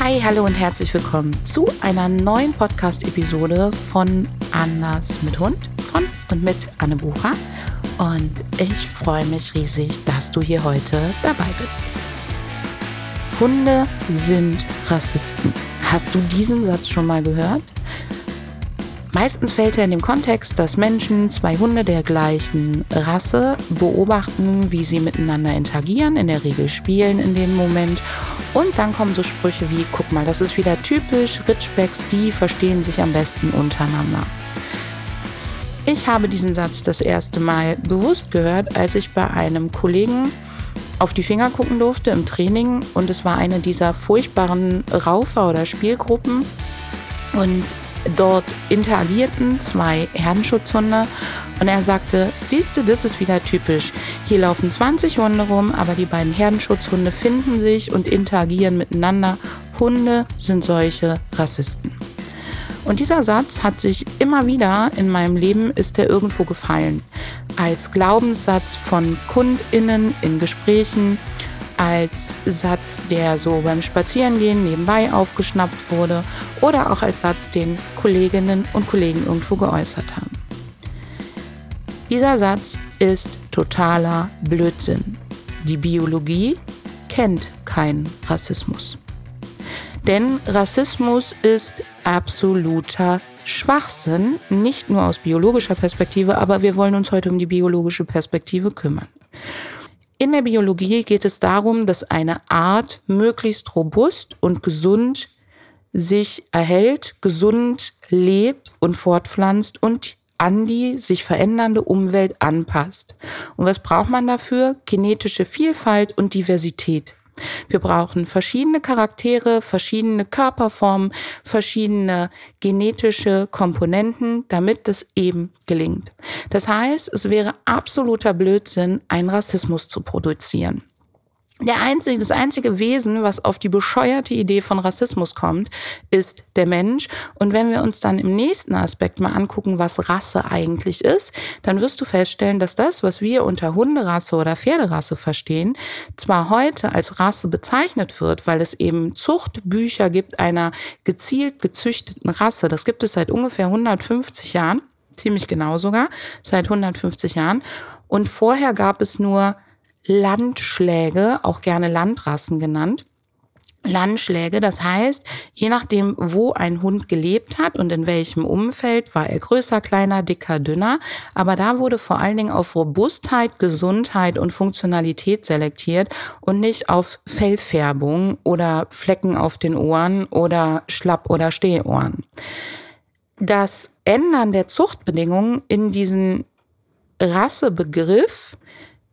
Hi, hallo und herzlich willkommen zu einer neuen Podcast-Episode von Anders mit Hund von und mit Anne Bucher. Und ich freue mich riesig, dass du hier heute dabei bist. Hunde sind Rassisten. Hast du diesen Satz schon mal gehört? Meistens fällt er in dem Kontext, dass Menschen zwei Hunde der gleichen Rasse beobachten, wie sie miteinander interagieren, in der Regel spielen in dem Moment. Und dann kommen so Sprüche wie, guck mal, das ist wieder typisch, Ritschbecks, die verstehen sich am besten untereinander. Ich habe diesen Satz das erste Mal bewusst gehört, als ich bei einem Kollegen auf die Finger gucken durfte im Training und es war eine dieser furchtbaren Raufer- oder Spielgruppen. Und Dort interagierten zwei Herdenschutzhunde und er sagte, siehst du, das ist wieder typisch. Hier laufen 20 Hunde rum, aber die beiden Herdenschutzhunde finden sich und interagieren miteinander. Hunde sind solche Rassisten. Und dieser Satz hat sich immer wieder in meinem Leben, ist er irgendwo gefallen. Als Glaubenssatz von KundInnen in Gesprächen, als Satz, der so beim Spazierengehen nebenbei aufgeschnappt wurde oder auch als Satz, den Kolleginnen und Kollegen irgendwo geäußert haben. Dieser Satz ist totaler Blödsinn. Die Biologie kennt keinen Rassismus. Denn Rassismus ist absoluter Schwachsinn, nicht nur aus biologischer Perspektive, aber wir wollen uns heute um die biologische Perspektive kümmern. In der Biologie geht es darum, dass eine Art möglichst robust und gesund sich erhält, gesund lebt und fortpflanzt und an die sich verändernde Umwelt anpasst. Und was braucht man dafür? Genetische Vielfalt und Diversität. Wir brauchen verschiedene Charaktere, verschiedene Körperformen, verschiedene genetische Komponenten, damit es eben gelingt. Das heißt, es wäre absoluter Blödsinn, einen Rassismus zu produzieren. Der einzige, das einzige Wesen, was auf die bescheuerte Idee von Rassismus kommt, ist der Mensch. Und wenn wir uns dann im nächsten Aspekt mal angucken, was Rasse eigentlich ist, dann wirst du feststellen, dass das, was wir unter Hunderasse oder Pferderasse verstehen, zwar heute als Rasse bezeichnet wird, weil es eben Zuchtbücher gibt einer gezielt gezüchteten Rasse. Das gibt es seit ungefähr 150 Jahren, ziemlich genau sogar, seit 150 Jahren. Und vorher gab es nur Landschläge, auch gerne Landrassen genannt. Landschläge, das heißt, je nachdem, wo ein Hund gelebt hat und in welchem Umfeld, war er größer, kleiner, dicker, dünner. Aber da wurde vor allen Dingen auf Robustheit, Gesundheit und Funktionalität selektiert und nicht auf Fellfärbung oder Flecken auf den Ohren oder Schlapp- oder Stehohren. Das Ändern der Zuchtbedingungen in diesen Rassebegriff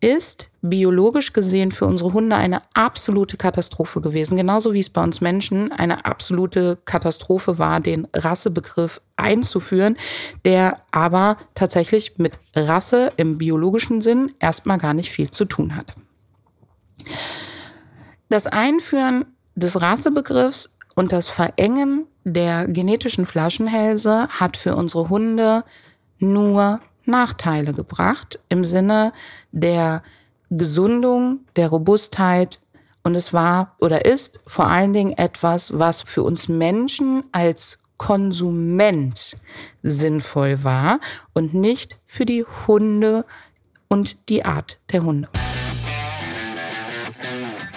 ist biologisch gesehen für unsere Hunde eine absolute Katastrophe gewesen. Genauso wie es bei uns Menschen eine absolute Katastrophe war, den Rassebegriff einzuführen, der aber tatsächlich mit Rasse im biologischen Sinn erstmal gar nicht viel zu tun hat. Das Einführen des Rassebegriffs und das Verengen der genetischen Flaschenhälse hat für unsere Hunde nur Nachteile gebracht im Sinne der Gesundung, der Robustheit. Und es war oder ist vor allen Dingen etwas, was für uns Menschen als Konsument sinnvoll war und nicht für die Hunde und die Art der Hunde.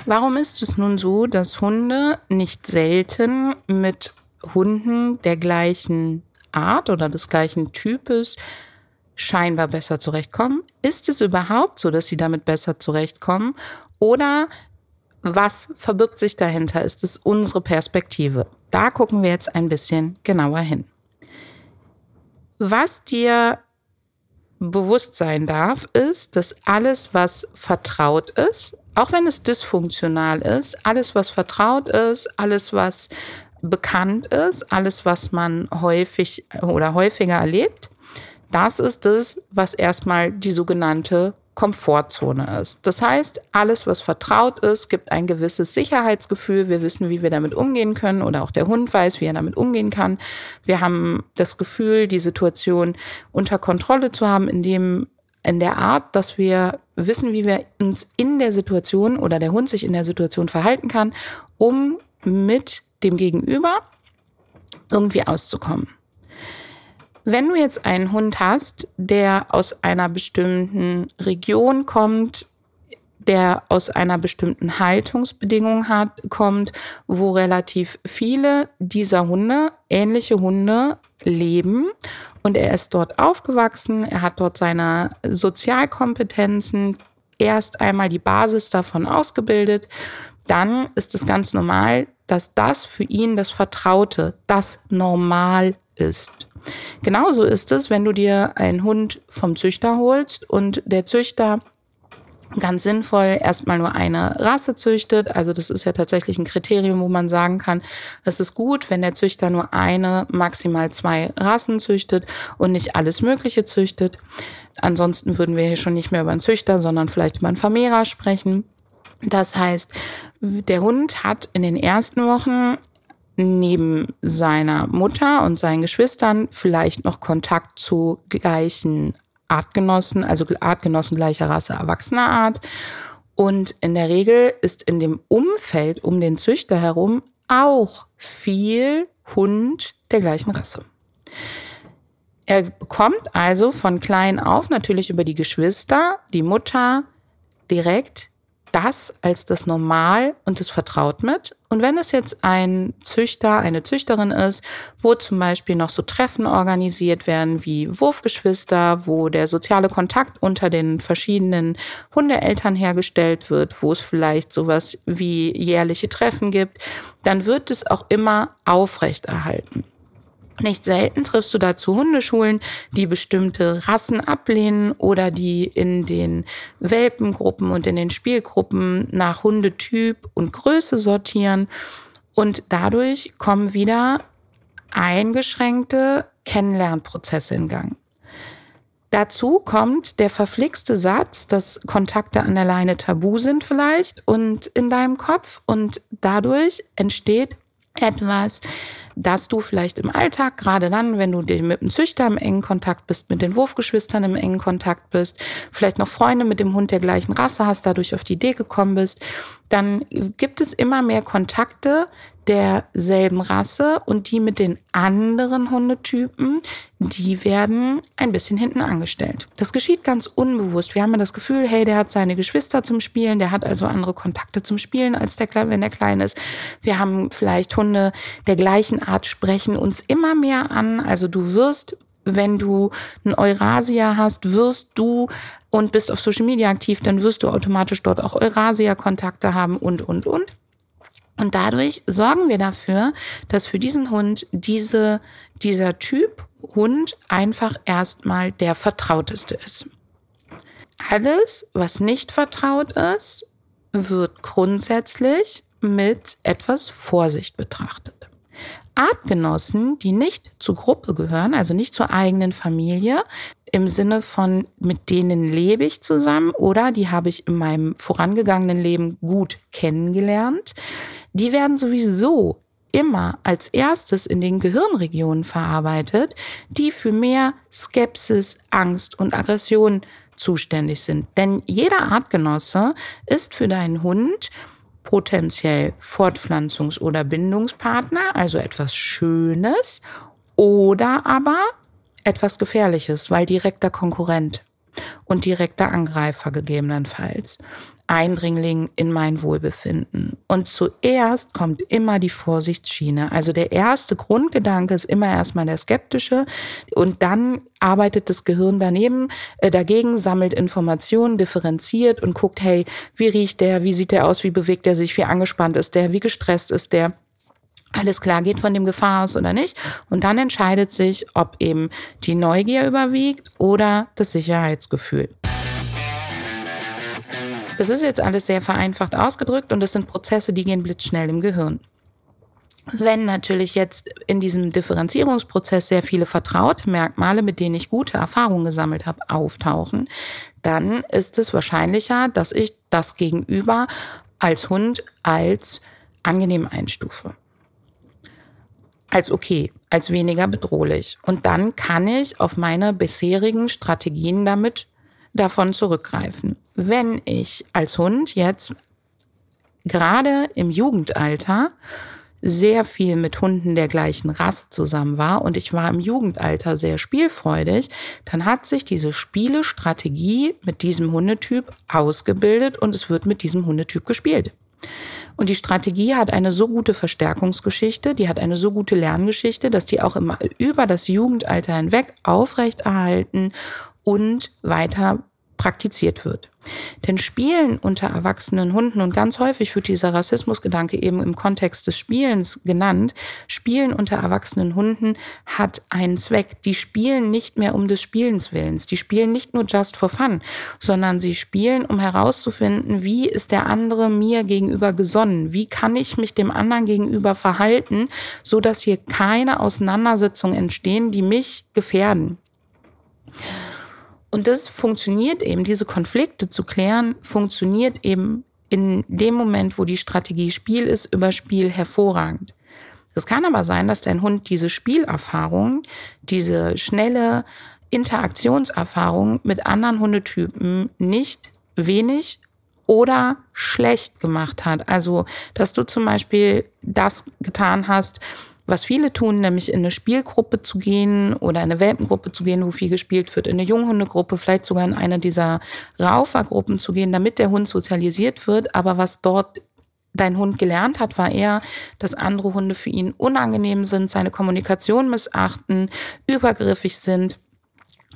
Warum ist es nun so, dass Hunde nicht selten mit Hunden der gleichen Art oder des gleichen Types scheinbar besser zurechtkommen? Ist es überhaupt so, dass sie damit besser zurechtkommen? Oder was verbirgt sich dahinter? Ist es unsere Perspektive? Da gucken wir jetzt ein bisschen genauer hin. Was dir bewusst sein darf, ist, dass alles, was vertraut ist, auch wenn es dysfunktional ist, alles, was vertraut ist, alles, was bekannt ist, alles, was man häufig oder häufiger erlebt, das ist es, was erstmal die sogenannte Komfortzone ist. Das heißt, alles, was vertraut ist, gibt ein gewisses Sicherheitsgefühl. Wir wissen, wie wir damit umgehen können oder auch der Hund weiß, wie er damit umgehen kann. Wir haben das Gefühl, die Situation unter Kontrolle zu haben, in dem in der Art, dass wir wissen, wie wir uns in der Situation oder der Hund sich in der Situation verhalten kann, um mit dem Gegenüber irgendwie auszukommen. Wenn du jetzt einen Hund hast, der aus einer bestimmten Region kommt, der aus einer bestimmten Haltungsbedingung hat, kommt, wo relativ viele dieser Hunde, ähnliche Hunde, leben und er ist dort aufgewachsen, er hat dort seine Sozialkompetenzen erst einmal die Basis davon ausgebildet, dann ist es ganz normal, dass das für ihn das Vertraute, das Normal ist. Genauso ist es, wenn du dir einen Hund vom Züchter holst und der Züchter ganz sinnvoll erstmal nur eine Rasse züchtet. Also das ist ja tatsächlich ein Kriterium, wo man sagen kann, es ist gut, wenn der Züchter nur eine, maximal zwei Rassen züchtet und nicht alles Mögliche züchtet. Ansonsten würden wir hier schon nicht mehr über einen Züchter, sondern vielleicht über einen Vermehrer sprechen. Das heißt, der Hund hat in den ersten Wochen neben seiner Mutter und seinen Geschwistern vielleicht noch Kontakt zu gleichen Artgenossen, also Artgenossen gleicher Rasse, erwachsener Art. Und in der Regel ist in dem Umfeld um den Züchter herum auch viel Hund der gleichen Rasse. Er bekommt also von klein auf natürlich über die Geschwister, die Mutter direkt das als das Normal und das vertraut mit. Und wenn es jetzt ein Züchter, eine Züchterin ist, wo zum Beispiel noch so Treffen organisiert werden wie Wurfgeschwister, wo der soziale Kontakt unter den verschiedenen Hundeeltern hergestellt wird, wo es vielleicht sowas wie jährliche Treffen gibt, dann wird es auch immer aufrechterhalten. Nicht selten triffst du dazu Hundeschulen, die bestimmte Rassen ablehnen oder die in den Welpengruppen und in den Spielgruppen nach Hundetyp und Größe sortieren. Und dadurch kommen wieder eingeschränkte Kennenlernprozesse in Gang. Dazu kommt der verflixte Satz, dass Kontakte an der Leine tabu sind vielleicht und in deinem Kopf und dadurch entsteht etwas, dass du vielleicht im Alltag, gerade dann, wenn du mit dem Züchter im engen Kontakt bist, mit den Wurfgeschwistern im engen Kontakt bist, vielleicht noch Freunde mit dem Hund der gleichen Rasse hast, dadurch auf die Idee gekommen bist, dann gibt es immer mehr Kontakte, derselben Rasse und die mit den anderen Hundetypen, die werden ein bisschen hinten angestellt. Das geschieht ganz unbewusst. Wir haben ja das Gefühl, hey, der hat seine Geschwister zum Spielen, der hat also andere Kontakte zum Spielen als der wenn der klein ist. Wir haben vielleicht Hunde der gleichen Art sprechen uns immer mehr an. Also du wirst wenn du ein Eurasia hast, wirst du und bist auf Social Media aktiv, dann wirst du automatisch dort auch Eurasia-Kontakte haben und, und, und. Und dadurch sorgen wir dafür, dass für diesen Hund diese, dieser Typ Hund einfach erstmal der vertrauteste ist. Alles, was nicht vertraut ist, wird grundsätzlich mit etwas Vorsicht betrachtet. Artgenossen, die nicht zur Gruppe gehören, also nicht zur eigenen Familie, im Sinne von, mit denen lebe ich zusammen oder die habe ich in meinem vorangegangenen Leben gut kennengelernt, die werden sowieso immer als erstes in den Gehirnregionen verarbeitet, die für mehr Skepsis, Angst und Aggression zuständig sind. Denn jeder Artgenosse ist für deinen Hund potenziell Fortpflanzungs- oder Bindungspartner, also etwas Schönes oder aber etwas Gefährliches, weil direkter Konkurrent und direkter Angreifer gegebenenfalls. Eindringling in mein Wohlbefinden. Und zuerst kommt immer die Vorsichtsschiene. Also der erste Grundgedanke ist immer erstmal der skeptische und dann arbeitet das Gehirn daneben, äh, dagegen, sammelt Informationen, differenziert und guckt, hey, wie riecht der, wie sieht der aus, wie bewegt er sich, wie angespannt ist der, wie gestresst ist der. Alles klar, geht von dem Gefahr aus oder nicht. Und dann entscheidet sich, ob eben die Neugier überwiegt oder das Sicherheitsgefühl. Das ist jetzt alles sehr vereinfacht ausgedrückt und das sind Prozesse, die gehen blitzschnell im Gehirn. Wenn natürlich jetzt in diesem Differenzierungsprozess sehr viele vertraute Merkmale, mit denen ich gute Erfahrungen gesammelt habe, auftauchen, dann ist es wahrscheinlicher, dass ich das Gegenüber als Hund als angenehm einstufe. Als okay, als weniger bedrohlich. Und dann kann ich auf meine bisherigen Strategien damit davon zurückgreifen. Wenn ich als Hund jetzt gerade im Jugendalter sehr viel mit Hunden der gleichen Rasse zusammen war und ich war im Jugendalter sehr spielfreudig, dann hat sich diese Spielestrategie mit diesem Hundetyp ausgebildet und es wird mit diesem Hundetyp gespielt. Und die Strategie hat eine so gute Verstärkungsgeschichte, die hat eine so gute Lerngeschichte, dass die auch immer über das Jugendalter hinweg aufrechterhalten und weiter praktiziert wird. Denn Spielen unter erwachsenen Hunden, und ganz häufig wird dieser Rassismusgedanke eben im Kontext des Spielens genannt, Spielen unter erwachsenen Hunden hat einen Zweck. Die spielen nicht mehr um des Spielens willens. Die spielen nicht nur just for fun, sondern sie spielen, um herauszufinden, wie ist der andere mir gegenüber gesonnen? Wie kann ich mich dem anderen gegenüber verhalten, so dass hier keine Auseinandersetzungen entstehen, die mich gefährden? Und das funktioniert eben, diese Konflikte zu klären, funktioniert eben in dem Moment, wo die Strategie Spiel ist, über Spiel hervorragend. Es kann aber sein, dass dein Hund diese Spielerfahrung, diese schnelle Interaktionserfahrung mit anderen Hundetypen nicht wenig oder schlecht gemacht hat. Also, dass du zum Beispiel das getan hast, was viele tun, nämlich in eine Spielgruppe zu gehen oder in eine Welpengruppe zu gehen, wo viel gespielt wird, in eine Junghundegruppe, vielleicht sogar in eine dieser Raufergruppen zu gehen, damit der Hund sozialisiert wird. Aber was dort dein Hund gelernt hat, war eher, dass andere Hunde für ihn unangenehm sind, seine Kommunikation missachten, übergriffig sind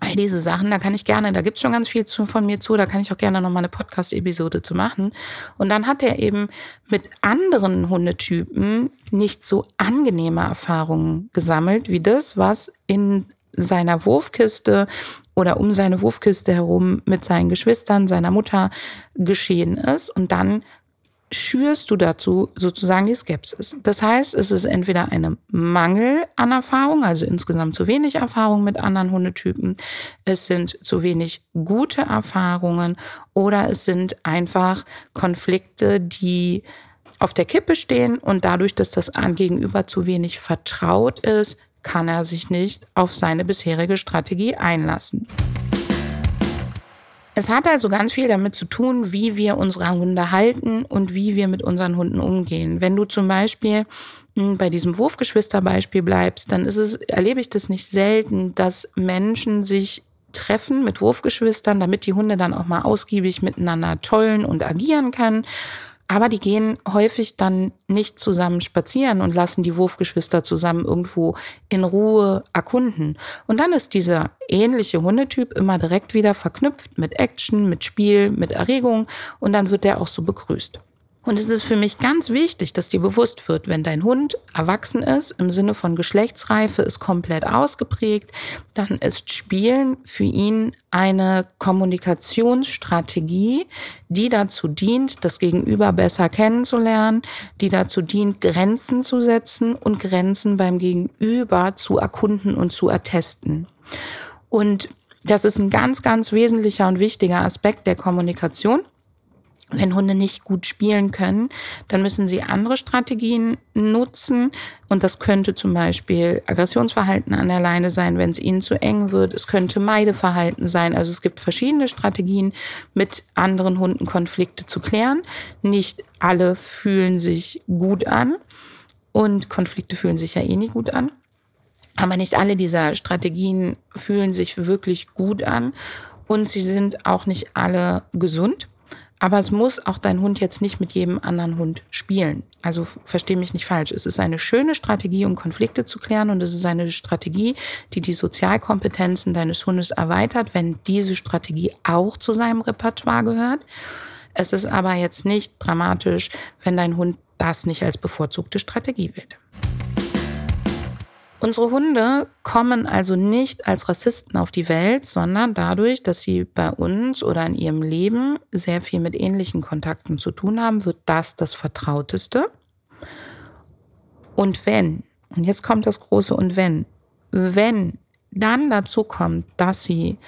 all diese Sachen, da kann ich gerne, da gibt's schon ganz viel zu, von mir zu, da kann ich auch gerne nochmal eine Podcast-Episode zu machen. Und dann hat er eben mit anderen Hundetypen nicht so angenehme Erfahrungen gesammelt, wie das, was in seiner Wurfkiste oder um seine Wurfkiste herum mit seinen Geschwistern, seiner Mutter geschehen ist. Und dann schürst du dazu sozusagen die Skepsis. Das heißt, es ist entweder eine Mangel an Erfahrung, also insgesamt zu wenig Erfahrung mit anderen Hundetypen, es sind zu wenig gute Erfahrungen oder es sind einfach Konflikte, die auf der Kippe stehen und dadurch, dass das Gegenüber zu wenig vertraut ist, kann er sich nicht auf seine bisherige Strategie einlassen. Es hat also ganz viel damit zu tun, wie wir unsere Hunde halten und wie wir mit unseren Hunden umgehen. Wenn du zum Beispiel hm, bei diesem Wurfgeschwisterbeispiel bleibst, dann ist es, erlebe ich das nicht selten, dass Menschen sich treffen mit Wurfgeschwistern, damit die Hunde dann auch mal ausgiebig miteinander tollen und agieren können. Aber die gehen häufig dann nicht zusammen spazieren und lassen die Wurfgeschwister zusammen irgendwo in Ruhe erkunden. Und dann ist dieser ähnliche Hundetyp immer direkt wieder verknüpft mit Action, mit Spiel, mit Erregung und dann wird der auch so begrüßt. Und es ist für mich ganz wichtig, dass dir bewusst wird, wenn dein Hund erwachsen ist, im Sinne von Geschlechtsreife ist komplett ausgeprägt, dann ist Spielen für ihn eine Kommunikationsstrategie, die dazu dient, das Gegenüber besser kennenzulernen, die dazu dient, Grenzen zu setzen und Grenzen beim Gegenüber zu erkunden und zu ertesten. Und das ist ein ganz, ganz wesentlicher und wichtiger Aspekt der Kommunikation. Wenn Hunde nicht gut spielen können, dann müssen sie andere Strategien nutzen. Und das könnte zum Beispiel Aggressionsverhalten an der Leine sein, wenn es ihnen zu eng wird. Es könnte Meideverhalten sein. Also es gibt verschiedene Strategien, mit anderen Hunden Konflikte zu klären. Nicht alle fühlen sich gut an. Und Konflikte fühlen sich ja eh nie gut an. Aber nicht alle dieser Strategien fühlen sich wirklich gut an. Und sie sind auch nicht alle gesund. Aber es muss auch dein Hund jetzt nicht mit jedem anderen Hund spielen. Also versteh mich nicht falsch. Es ist eine schöne Strategie, um Konflikte zu klären und es ist eine Strategie, die die Sozialkompetenzen deines Hundes erweitert, wenn diese Strategie auch zu seinem Repertoire gehört. Es ist aber jetzt nicht dramatisch, wenn dein Hund das nicht als bevorzugte Strategie wählt. Unsere Hunde kommen also nicht als Rassisten auf die Welt, sondern dadurch, dass sie bei uns oder in ihrem Leben sehr viel mit ähnlichen Kontakten zu tun haben, wird das das Vertrauteste. Und wenn, und jetzt kommt das große und wenn, wenn dann dazu kommt, dass sie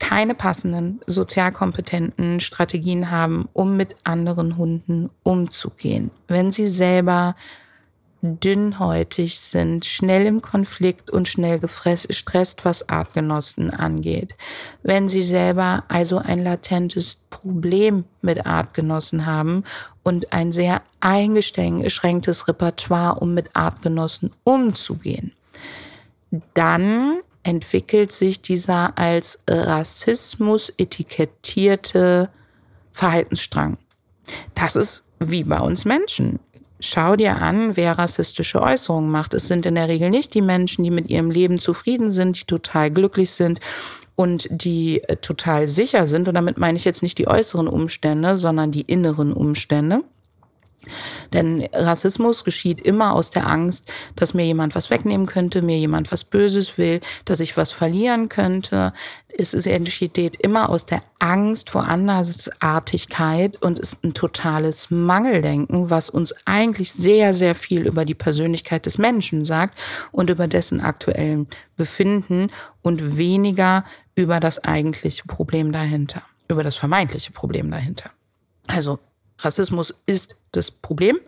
keine passenden sozialkompetenten Strategien haben, um mit anderen Hunden umzugehen, wenn sie selber dünnhäutig sind, schnell im Konflikt und schnell gestresst, was Artgenossen angeht. Wenn sie selber also ein latentes Problem mit Artgenossen haben und ein sehr eingeschränktes Repertoire, um mit Artgenossen umzugehen, dann entwickelt sich dieser als Rassismus etikettierte Verhaltensstrang. Das ist wie bei uns Menschen. Schau dir an, wer rassistische Äußerungen macht. Es sind in der Regel nicht die Menschen, die mit ihrem Leben zufrieden sind, die total glücklich sind und die äh, total sicher sind. Und damit meine ich jetzt nicht die äußeren Umstände, sondern die inneren Umstände. Denn Rassismus geschieht immer aus der Angst, dass mir jemand was wegnehmen könnte, mir jemand was Böses will, dass ich was verlieren könnte. Es entsteht immer aus der Angst vor Andersartigkeit und ist ein totales Mangeldenken, was uns eigentlich sehr, sehr viel über die Persönlichkeit des Menschen sagt und über dessen aktuellen Befinden und weniger über das eigentliche Problem dahinter, über das vermeintliche Problem dahinter. Also Rassismus ist das Problem,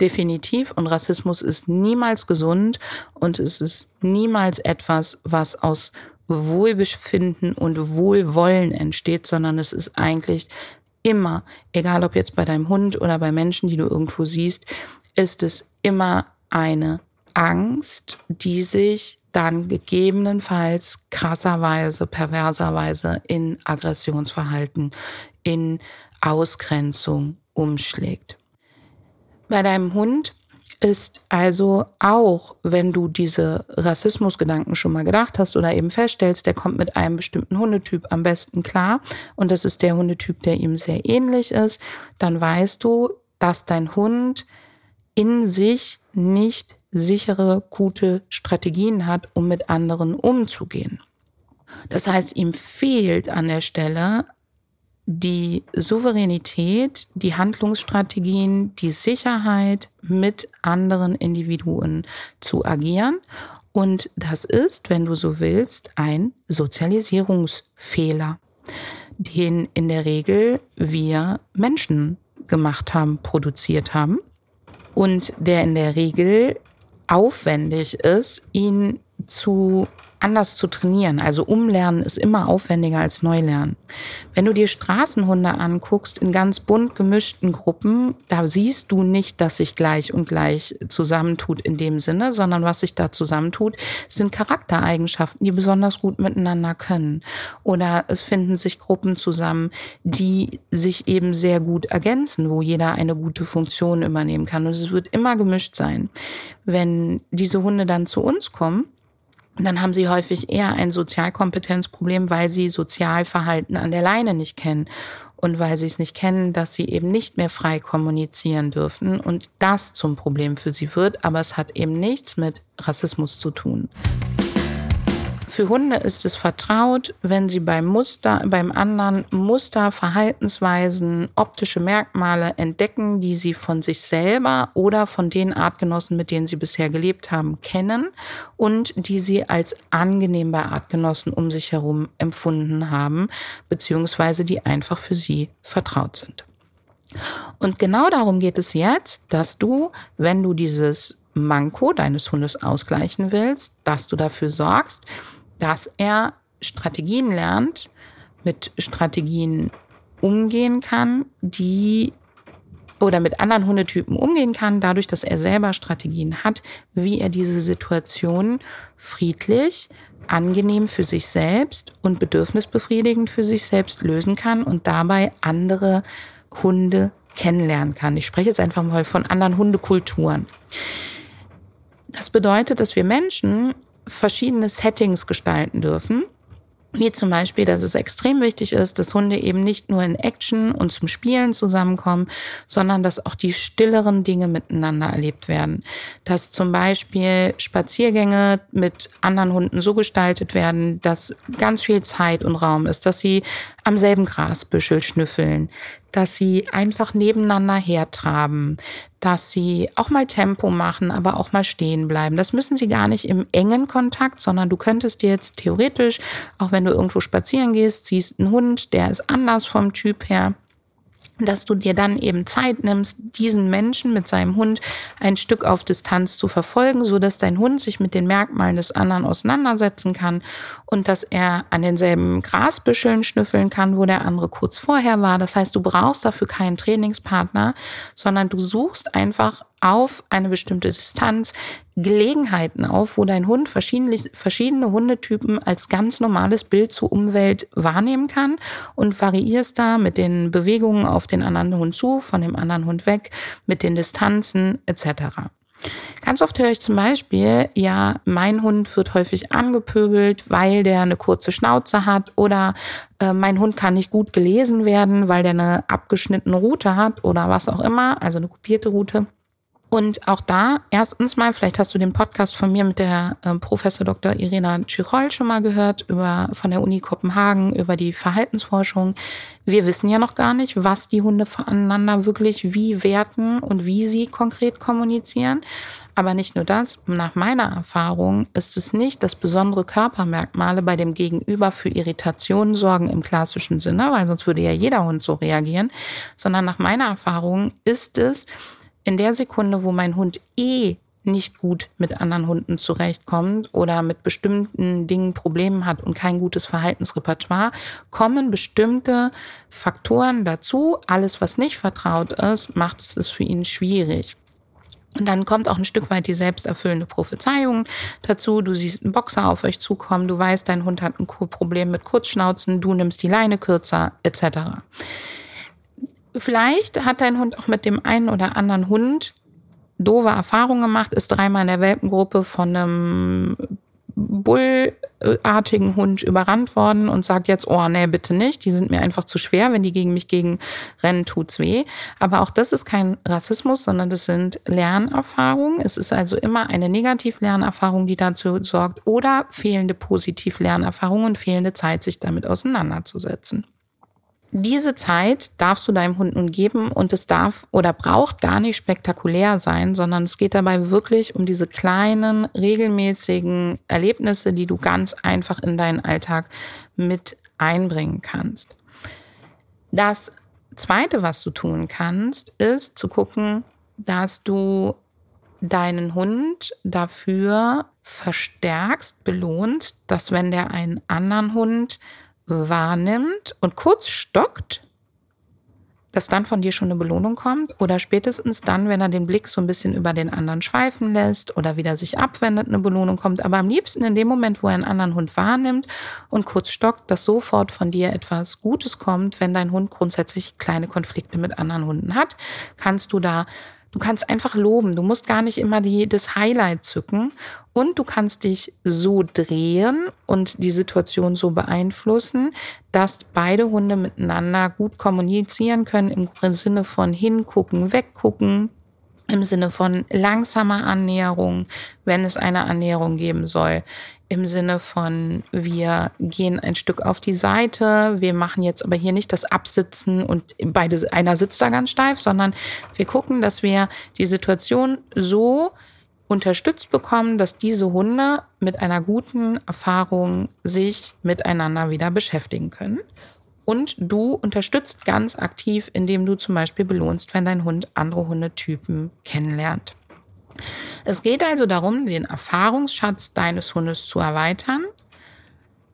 definitiv. Und Rassismus ist niemals gesund und es ist niemals etwas, was aus Wohlbefinden und Wohlwollen entsteht, sondern es ist eigentlich immer, egal ob jetzt bei deinem Hund oder bei Menschen, die du irgendwo siehst, ist es immer eine Angst, die sich dann gegebenenfalls krasserweise, perverserweise in Aggressionsverhalten, in Ausgrenzung umschlägt. Bei deinem Hund ist also auch, wenn du diese Rassismusgedanken schon mal gedacht hast oder eben feststellst, der kommt mit einem bestimmten Hundetyp am besten klar und das ist der Hundetyp, der ihm sehr ähnlich ist, dann weißt du, dass dein Hund in sich nicht sichere, gute Strategien hat, um mit anderen umzugehen. Das heißt, ihm fehlt an der Stelle die Souveränität, die Handlungsstrategien, die Sicherheit, mit anderen Individuen zu agieren. Und das ist, wenn du so willst, ein Sozialisierungsfehler, den in der Regel wir Menschen gemacht haben, produziert haben und der in der Regel aufwendig ist, ihn zu anders zu trainieren. Also Umlernen ist immer aufwendiger als Neulernen. Wenn du dir Straßenhunde anguckst in ganz bunt gemischten Gruppen, da siehst du nicht, dass sich gleich und gleich zusammentut in dem Sinne, sondern was sich da zusammentut, sind Charaktereigenschaften, die besonders gut miteinander können. Oder es finden sich Gruppen zusammen, die sich eben sehr gut ergänzen, wo jeder eine gute Funktion übernehmen kann. Und es wird immer gemischt sein. Wenn diese Hunde dann zu uns kommen, dann haben sie häufig eher ein Sozialkompetenzproblem, weil sie Sozialverhalten an der Leine nicht kennen und weil sie es nicht kennen, dass sie eben nicht mehr frei kommunizieren dürfen und das zum Problem für sie wird, aber es hat eben nichts mit Rassismus zu tun. Für Hunde ist es vertraut, wenn sie beim Muster, beim anderen Muster, Verhaltensweisen, optische Merkmale entdecken, die sie von sich selber oder von den Artgenossen, mit denen sie bisher gelebt haben, kennen und die sie als angenehm bei Artgenossen um sich herum empfunden haben, beziehungsweise die einfach für sie vertraut sind. Und genau darum geht es jetzt, dass du, wenn du dieses Manko deines Hundes ausgleichen willst, dass du dafür sorgst, dass er Strategien lernt, mit Strategien umgehen kann, die oder mit anderen Hundetypen umgehen kann, dadurch, dass er selber Strategien hat, wie er diese Situation friedlich, angenehm für sich selbst und bedürfnisbefriedigend für sich selbst lösen kann und dabei andere Hunde kennenlernen kann. Ich spreche jetzt einfach mal von anderen Hundekulturen. Das bedeutet, dass wir Menschen verschiedene Settings gestalten dürfen. Wie zum Beispiel, dass es extrem wichtig ist, dass Hunde eben nicht nur in Action und zum Spielen zusammenkommen, sondern dass auch die stilleren Dinge miteinander erlebt werden. Dass zum Beispiel Spaziergänge mit anderen Hunden so gestaltet werden, dass ganz viel Zeit und Raum ist, dass sie am selben Grasbüschel schnüffeln, dass sie einfach nebeneinander hertraben, dass sie auch mal Tempo machen, aber auch mal stehen bleiben. Das müssen sie gar nicht im engen Kontakt, sondern du könntest dir jetzt theoretisch, auch wenn du irgendwo spazieren gehst, siehst einen Hund, der ist anders vom Typ her, dass du dir dann eben Zeit nimmst, diesen Menschen mit seinem Hund ein Stück auf Distanz zu verfolgen, so dass dein Hund sich mit den Merkmalen des anderen auseinandersetzen kann und dass er an denselben Grasbüscheln schnüffeln kann, wo der andere kurz vorher war. Das heißt, du brauchst dafür keinen Trainingspartner, sondern du suchst einfach auf eine bestimmte Distanz Gelegenheiten auf, wo dein Hund verschiedene, Hundetypen als ganz normales Bild zur Umwelt wahrnehmen kann und variierst da mit den Bewegungen auf den anderen Hund zu, von dem anderen Hund weg, mit den Distanzen etc. Ganz oft höre ich zum Beispiel, ja, mein Hund wird häufig angepöbelt, weil der eine kurze Schnauze hat oder äh, mein Hund kann nicht gut gelesen werden, weil der eine abgeschnittene Route hat oder was auch immer, also eine kopierte Route. Und auch da, erstens mal, vielleicht hast du den Podcast von mir mit der äh, Professor Dr. Irena Tschirol schon mal gehört, über, von der Uni Kopenhagen, über die Verhaltensforschung. Wir wissen ja noch gar nicht, was die Hunde voneinander wirklich wie werten und wie sie konkret kommunizieren. Aber nicht nur das, nach meiner Erfahrung ist es nicht, dass besondere Körpermerkmale bei dem Gegenüber für Irritationen sorgen im klassischen Sinne, weil sonst würde ja jeder Hund so reagieren, sondern nach meiner Erfahrung ist es, in der Sekunde, wo mein Hund eh nicht gut mit anderen Hunden zurechtkommt oder mit bestimmten Dingen Probleme hat und kein gutes Verhaltensrepertoire, kommen bestimmte Faktoren dazu. Alles, was nicht vertraut ist, macht es für ihn schwierig. Und dann kommt auch ein Stück weit die selbsterfüllende Prophezeiung dazu. Du siehst einen Boxer auf euch zukommen, du weißt, dein Hund hat ein Problem mit Kurzschnauzen, du nimmst die Leine kürzer, etc. Vielleicht hat dein Hund auch mit dem einen oder anderen Hund doofe Erfahrungen gemacht, ist dreimal in der Welpengruppe von einem bullartigen Hund überrannt worden und sagt jetzt, oh nee, bitte nicht, die sind mir einfach zu schwer, wenn die gegen mich gegen rennen, tut's weh. Aber auch das ist kein Rassismus, sondern das sind Lernerfahrungen. Es ist also immer eine Negativ-Lernerfahrung, die dazu sorgt oder fehlende Positiv-Lernerfahrungen und fehlende Zeit, sich damit auseinanderzusetzen diese Zeit darfst du deinem Hund nun geben und es darf oder braucht gar nicht spektakulär sein, sondern es geht dabei wirklich um diese kleinen, regelmäßigen Erlebnisse, die du ganz einfach in deinen Alltag mit einbringen kannst. Das Zweite, was du tun kannst, ist zu gucken, dass du deinen Hund dafür verstärkst, belohnst, dass wenn der einen anderen Hund wahrnimmt und kurz stockt, dass dann von dir schon eine Belohnung kommt oder spätestens dann, wenn er den Blick so ein bisschen über den anderen schweifen lässt oder wieder sich abwendet, eine Belohnung kommt. Aber am liebsten in dem Moment, wo er einen anderen Hund wahrnimmt und kurz stockt, dass sofort von dir etwas Gutes kommt. Wenn dein Hund grundsätzlich kleine Konflikte mit anderen Hunden hat, kannst du da Du kannst einfach loben. Du musst gar nicht immer die, das Highlight zücken. Und du kannst dich so drehen und die Situation so beeinflussen, dass beide Hunde miteinander gut kommunizieren können im Sinne von hingucken, weggucken, im Sinne von langsamer Annäherung, wenn es eine Annäherung geben soll, im Sinne von, wir gehen ein Stück auf die Seite, wir machen jetzt aber hier nicht das Absitzen und beide, einer sitzt da ganz steif, sondern wir gucken, dass wir die Situation so unterstützt bekommen, dass diese Hunde mit einer guten Erfahrung sich miteinander wieder beschäftigen können. Und du unterstützt ganz aktiv, indem du zum Beispiel belohnst, wenn dein Hund andere Hundetypen kennenlernt. Es geht also darum, den Erfahrungsschatz deines Hundes zu erweitern,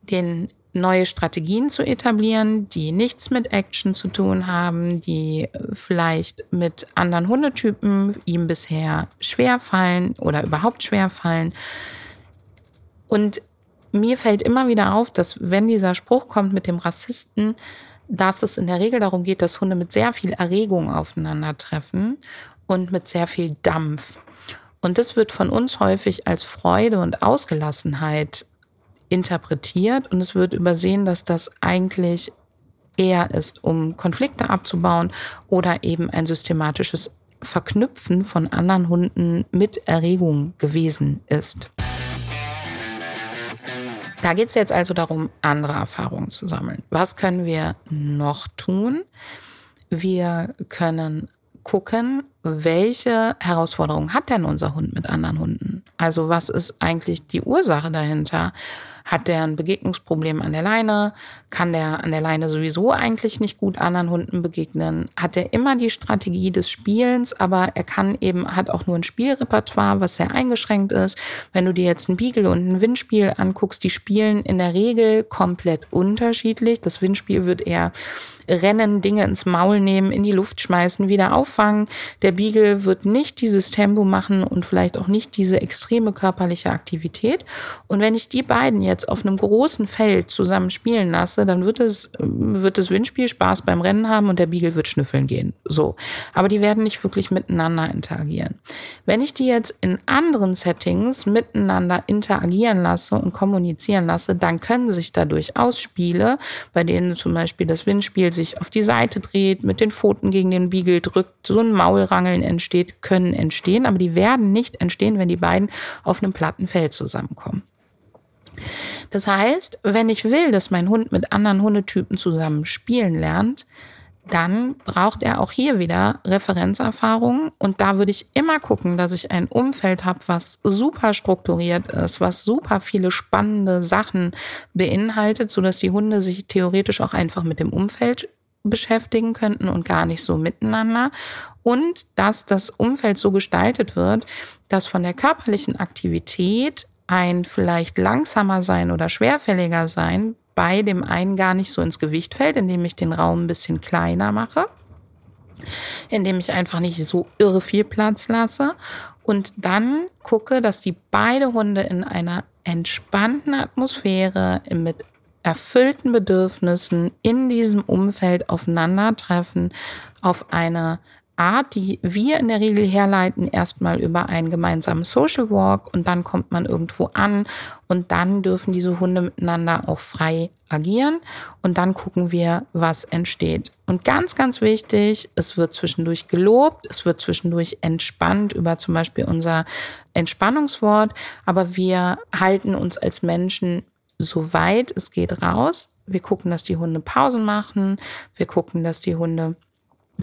den neue Strategien zu etablieren, die nichts mit Action zu tun haben, die vielleicht mit anderen Hundetypen ihm bisher schwer fallen oder überhaupt schwer fallen. Und mir fällt immer wieder auf, dass wenn dieser Spruch kommt mit dem Rassisten, dass es in der Regel darum geht, dass Hunde mit sehr viel Erregung aufeinandertreffen und mit sehr viel Dampf. Und das wird von uns häufig als Freude und Ausgelassenheit interpretiert und es wird übersehen, dass das eigentlich eher ist, um Konflikte abzubauen oder eben ein systematisches Verknüpfen von anderen Hunden mit Erregung gewesen ist. Da geht es jetzt also darum, andere Erfahrungen zu sammeln. Was können wir noch tun? Wir können gucken, welche Herausforderungen hat denn unser Hund mit anderen Hunden? Also was ist eigentlich die Ursache dahinter? Hat der ein Begegnungsproblem an der Leine? Kann der an der Leine sowieso eigentlich nicht gut anderen Hunden begegnen? Hat er immer die Strategie des Spielens, aber er kann eben, hat auch nur ein Spielrepertoire, was sehr eingeschränkt ist. Wenn du dir jetzt ein Beagle und ein Windspiel anguckst, die spielen in der Regel komplett unterschiedlich. Das Windspiel wird eher rennen, Dinge ins Maul nehmen, in die Luft schmeißen, wieder auffangen. Der Beagle wird nicht dieses Tempo machen und vielleicht auch nicht diese extreme körperliche Aktivität. Und wenn ich die beiden jetzt auf einem großen Feld zusammen spielen lasse, dann wird es, wird das Windspiel Spaß beim Rennen haben und der Beagle wird schnüffeln gehen. So. Aber die werden nicht wirklich miteinander interagieren. Wenn ich die jetzt in anderen Settings miteinander interagieren lasse und kommunizieren lasse, dann können sich da durchaus Spiele, bei denen zum Beispiel das Windspiel sich auf die Seite dreht, mit den Pfoten gegen den Beagle drückt, so ein Maulrangeln entsteht, können entstehen, aber die werden nicht entstehen, wenn die beiden auf einem platten Feld zusammenkommen. Das heißt, wenn ich will, dass mein Hund mit anderen Hundetypen zusammen spielen lernt, dann braucht er auch hier wieder Referenzerfahrungen. Und da würde ich immer gucken, dass ich ein Umfeld habe, was super strukturiert ist, was super viele spannende Sachen beinhaltet, sodass die Hunde sich theoretisch auch einfach mit dem Umfeld beschäftigen könnten und gar nicht so miteinander. Und dass das Umfeld so gestaltet wird, dass von der körperlichen Aktivität ein vielleicht langsamer sein oder schwerfälliger sein bei dem einen gar nicht so ins Gewicht fällt, indem ich den Raum ein bisschen kleiner mache, indem ich einfach nicht so irre viel Platz lasse und dann gucke, dass die beide Hunde in einer entspannten Atmosphäre mit erfüllten Bedürfnissen in diesem Umfeld aufeinandertreffen auf eine Art, die wir in der Regel herleiten, erstmal über einen gemeinsamen Social Walk und dann kommt man irgendwo an und dann dürfen diese Hunde miteinander auch frei agieren und dann gucken wir, was entsteht. Und ganz, ganz wichtig, es wird zwischendurch gelobt, es wird zwischendurch entspannt über zum Beispiel unser Entspannungswort, aber wir halten uns als Menschen soweit es geht raus. Wir gucken, dass die Hunde Pausen machen. Wir gucken, dass die Hunde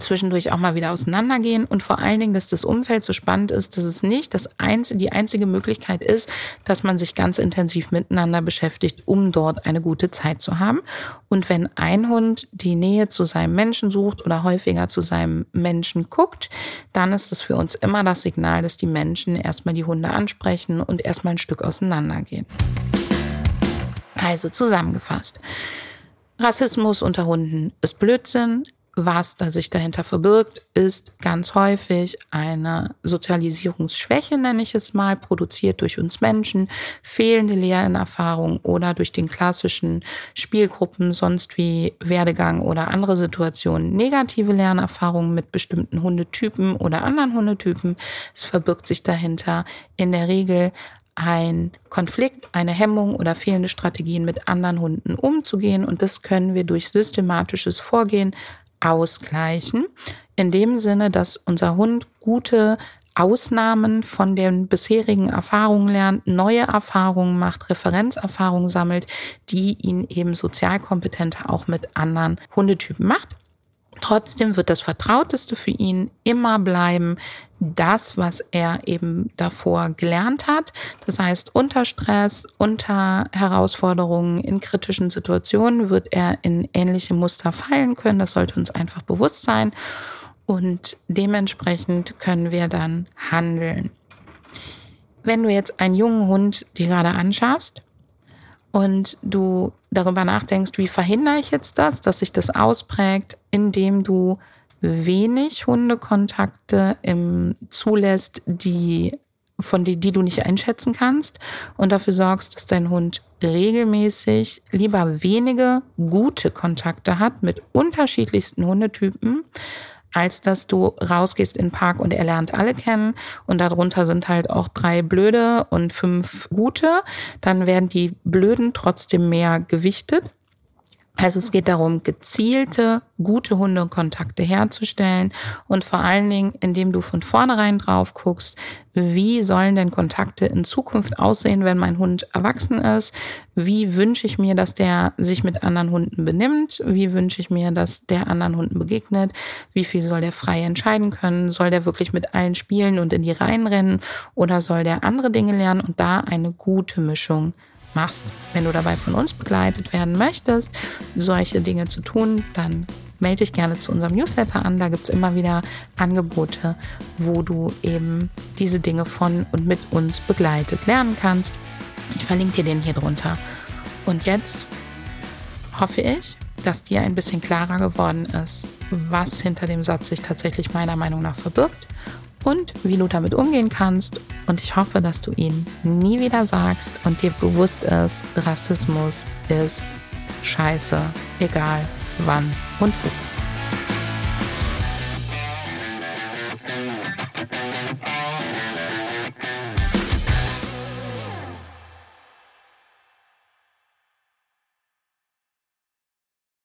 zwischendurch auch mal wieder auseinandergehen und vor allen Dingen, dass das Umfeld so spannend ist, dass es nicht das einzige, die einzige Möglichkeit ist, dass man sich ganz intensiv miteinander beschäftigt, um dort eine gute Zeit zu haben. Und wenn ein Hund die Nähe zu seinem Menschen sucht oder häufiger zu seinem Menschen guckt, dann ist es für uns immer das Signal, dass die Menschen erstmal die Hunde ansprechen und erstmal ein Stück auseinandergehen. Also zusammengefasst. Rassismus unter Hunden ist Blödsinn, was da sich dahinter verbirgt, ist ganz häufig eine Sozialisierungsschwäche, nenne ich es mal, produziert durch uns Menschen, fehlende Lernerfahrung oder durch den klassischen Spielgruppen, sonst wie Werdegang oder andere Situationen, negative Lernerfahrungen mit bestimmten Hundetypen oder anderen Hundetypen. Es verbirgt sich dahinter in der Regel ein Konflikt, eine Hemmung oder fehlende Strategien mit anderen Hunden umzugehen. Und das können wir durch systematisches Vorgehen ausgleichen. In dem Sinne, dass unser Hund gute Ausnahmen von den bisherigen Erfahrungen lernt, neue Erfahrungen macht, Referenzerfahrungen sammelt, die ihn eben sozialkompetenter auch mit anderen Hundetypen macht. Trotzdem wird das Vertrauteste für ihn immer bleiben, das, was er eben davor gelernt hat. Das heißt, unter Stress, unter Herausforderungen, in kritischen Situationen wird er in ähnliche Muster fallen können. Das sollte uns einfach bewusst sein. Und dementsprechend können wir dann handeln. Wenn du jetzt einen jungen Hund dir gerade anschaffst und du darüber nachdenkst, wie verhindere ich jetzt das, dass sich das ausprägt, indem du wenig Hundekontakte im, zulässt, die von die, die du nicht einschätzen kannst und dafür sorgst, dass dein Hund regelmäßig lieber wenige gute Kontakte hat mit unterschiedlichsten Hundetypen, als dass du rausgehst in den Park und er lernt alle kennen und darunter sind halt auch drei blöde und fünf gute, dann werden die blöden trotzdem mehr gewichtet also es geht darum, gezielte, gute Hundekontakte herzustellen und vor allen Dingen, indem du von vornherein drauf guckst, wie sollen denn Kontakte in Zukunft aussehen, wenn mein Hund erwachsen ist? Wie wünsche ich mir, dass der sich mit anderen Hunden benimmt? Wie wünsche ich mir, dass der anderen Hunden begegnet? Wie viel soll der frei entscheiden können? Soll der wirklich mit allen spielen und in die Reihen rennen? Oder soll der andere Dinge lernen und da eine gute Mischung machst. Wenn du dabei von uns begleitet werden möchtest, solche Dinge zu tun, dann melde dich gerne zu unserem Newsletter an. Da gibt es immer wieder Angebote, wo du eben diese Dinge von und mit uns begleitet lernen kannst. Ich verlinke dir den hier drunter. Und jetzt hoffe ich, dass dir ein bisschen klarer geworden ist, was hinter dem Satz sich tatsächlich meiner Meinung nach verbirgt und wie du damit umgehen kannst. Und ich hoffe, dass du ihn nie wieder sagst und dir bewusst ist, Rassismus ist scheiße, egal wann und wo.